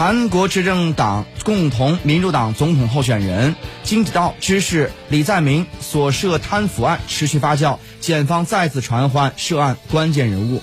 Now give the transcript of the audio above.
韩国执政党共同民主党总统候选人金子道知事李在明所涉贪腐案持续发酵，检方再次传唤涉案关键人物。